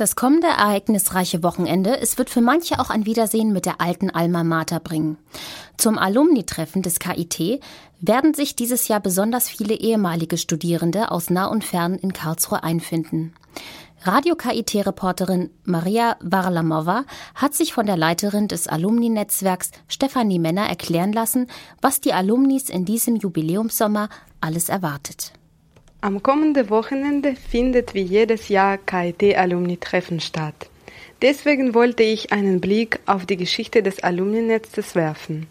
Das kommende ereignisreiche Wochenende, es wird für manche auch ein Wiedersehen mit der alten Alma Mater bringen. Zum Alumni-Treffen des KIT werden sich dieses Jahr besonders viele ehemalige Studierende aus nah und fern in Karlsruhe einfinden. Radio-KIT-Reporterin Maria Varlamova hat sich von der Leiterin des Alumni-Netzwerks Stefanie Männer erklären lassen, was die Alumnis in diesem Jubiläumssommer alles erwartet. Am kommenden Wochenende findet wie jedes Jahr KIT-Alumni-Treffen statt. Deswegen wollte ich einen Blick auf die Geschichte des Alumni-Netzes werfen.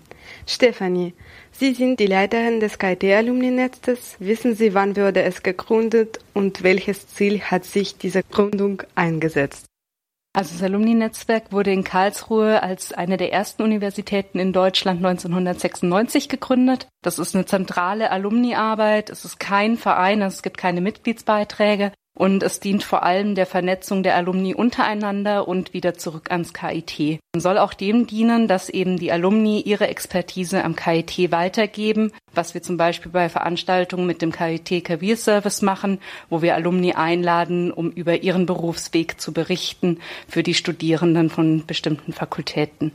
Stefanie, Sie sind die Leiterin des KIT-Alumni-Netzes. Wissen Sie, wann wurde es gegründet und welches Ziel hat sich diese Gründung eingesetzt? Also das Alumni-Netzwerk wurde in Karlsruhe als eine der ersten Universitäten in Deutschland 1996 gegründet. Das ist eine zentrale Alumni-Arbeit. Es ist kein Verein, es gibt keine Mitgliedsbeiträge und es dient vor allem der Vernetzung der Alumni untereinander und wieder zurück ans KIT. Man soll auch dem dienen, dass eben die Alumni ihre Expertise am KIT weitergeben, was wir zum Beispiel bei Veranstaltungen mit dem KIT Career Service machen, wo wir Alumni einladen, um über ihren Berufsweg zu berichten für die Studierenden von bestimmten Fakultäten.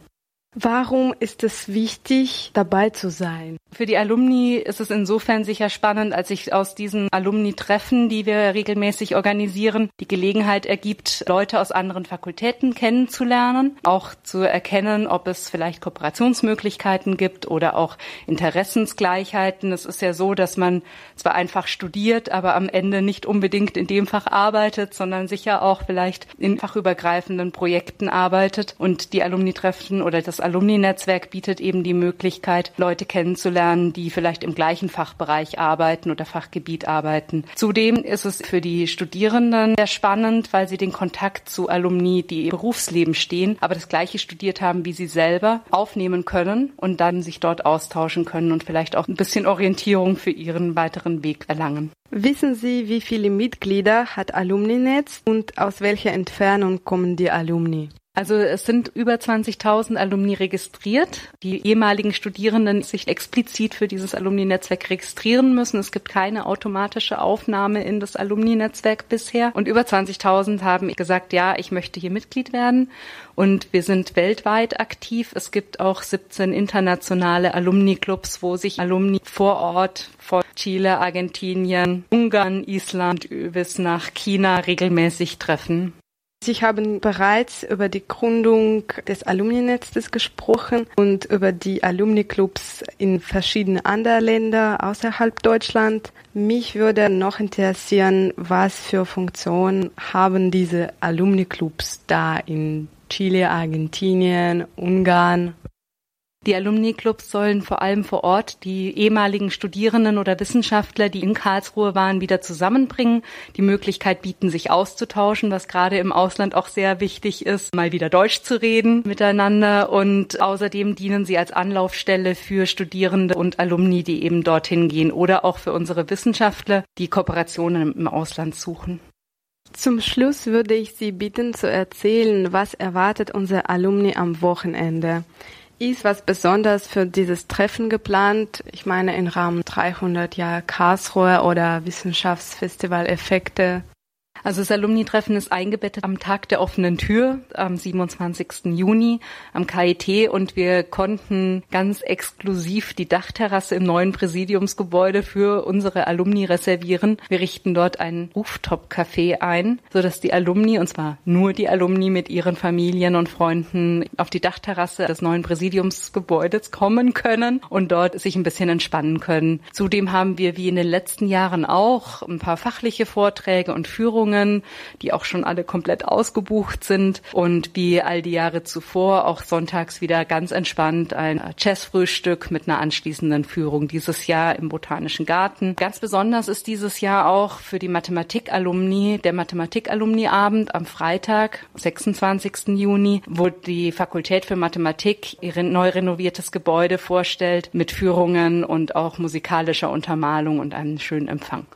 Warum ist es wichtig, dabei zu sein? Für die Alumni ist es insofern sicher spannend, als sich aus diesen Alumni-Treffen, die wir regelmäßig organisieren, die Gelegenheit ergibt, Leute aus anderen Fakultäten kennenzulernen, auch zu erkennen, ob es vielleicht Kooperationsmöglichkeiten gibt oder auch Interessensgleichheiten. Es ist ja so, dass man zwar einfach studiert, aber am Ende nicht unbedingt in dem Fach arbeitet, sondern sicher auch vielleicht in fachübergreifenden Projekten arbeitet und die Alumni-Treffen oder das Alumni-Netzwerk bietet eben die Möglichkeit, Leute kennenzulernen, die vielleicht im gleichen Fachbereich arbeiten oder Fachgebiet arbeiten. Zudem ist es für die Studierenden sehr spannend, weil sie den Kontakt zu Alumni, die im Berufsleben stehen, aber das gleiche studiert haben wie sie selber, aufnehmen können und dann sich dort austauschen können und vielleicht auch ein bisschen Orientierung für ihren weiteren Weg erlangen. Wissen Sie, wie viele Mitglieder hat Alumni-Netz und aus welcher Entfernung kommen die Alumni? Also es sind über 20.000 Alumni registriert. Die ehemaligen Studierenden sich explizit für dieses Alumni-Netzwerk registrieren müssen. Es gibt keine automatische Aufnahme in das Alumni-Netzwerk bisher. Und über 20.000 haben gesagt, ja, ich möchte hier Mitglied werden. Und wir sind weltweit aktiv. Es gibt auch 17 internationale Alumni-Clubs, wo sich Alumni vor Ort von Chile, Argentinien, Ungarn, Island bis nach China regelmäßig treffen. Sie haben bereits über die Gründung des Alumni-Netzes gesprochen und über die Alumni-Clubs in verschiedenen anderen Ländern außerhalb Deutschland. Mich würde noch interessieren, was für Funktionen haben diese Alumni-Clubs da in Chile, Argentinien, Ungarn? Die Alumni-Clubs sollen vor allem vor Ort die ehemaligen Studierenden oder Wissenschaftler, die in Karlsruhe waren, wieder zusammenbringen, die Möglichkeit bieten, sich auszutauschen, was gerade im Ausland auch sehr wichtig ist, mal wieder Deutsch zu reden miteinander. Und außerdem dienen sie als Anlaufstelle für Studierende und Alumni, die eben dorthin gehen oder auch für unsere Wissenschaftler, die Kooperationen im Ausland suchen. Zum Schluss würde ich Sie bitten zu erzählen, was erwartet unsere Alumni am Wochenende. Ist was besonders für dieses Treffen geplant? Ich meine, im Rahmen 300 Jahre Karlsruhe oder Wissenschaftsfestival Effekte also das Alumni-Treffen ist eingebettet am Tag der offenen Tür am 27. Juni am KIT und wir konnten ganz exklusiv die Dachterrasse im neuen Präsidiumsgebäude für unsere Alumni reservieren. Wir richten dort ein Rooftop-Café ein, sodass die Alumni, und zwar nur die Alumni mit ihren Familien und Freunden auf die Dachterrasse des neuen Präsidiumsgebäudes kommen können und dort sich ein bisschen entspannen können. Zudem haben wir wie in den letzten Jahren auch ein paar fachliche Vorträge und Führungen Führungen, die auch schon alle komplett ausgebucht sind und wie all die Jahre zuvor auch sonntags wieder ganz entspannt ein Jazzfrühstück mit einer anschließenden Führung dieses Jahr im Botanischen Garten. Ganz besonders ist dieses Jahr auch für die Mathematik-Alumni der Mathematik-Alumni-Abend am Freitag, 26. Juni, wo die Fakultät für Mathematik ihr neu renoviertes Gebäude vorstellt mit Führungen und auch musikalischer Untermalung und einem schönen Empfang.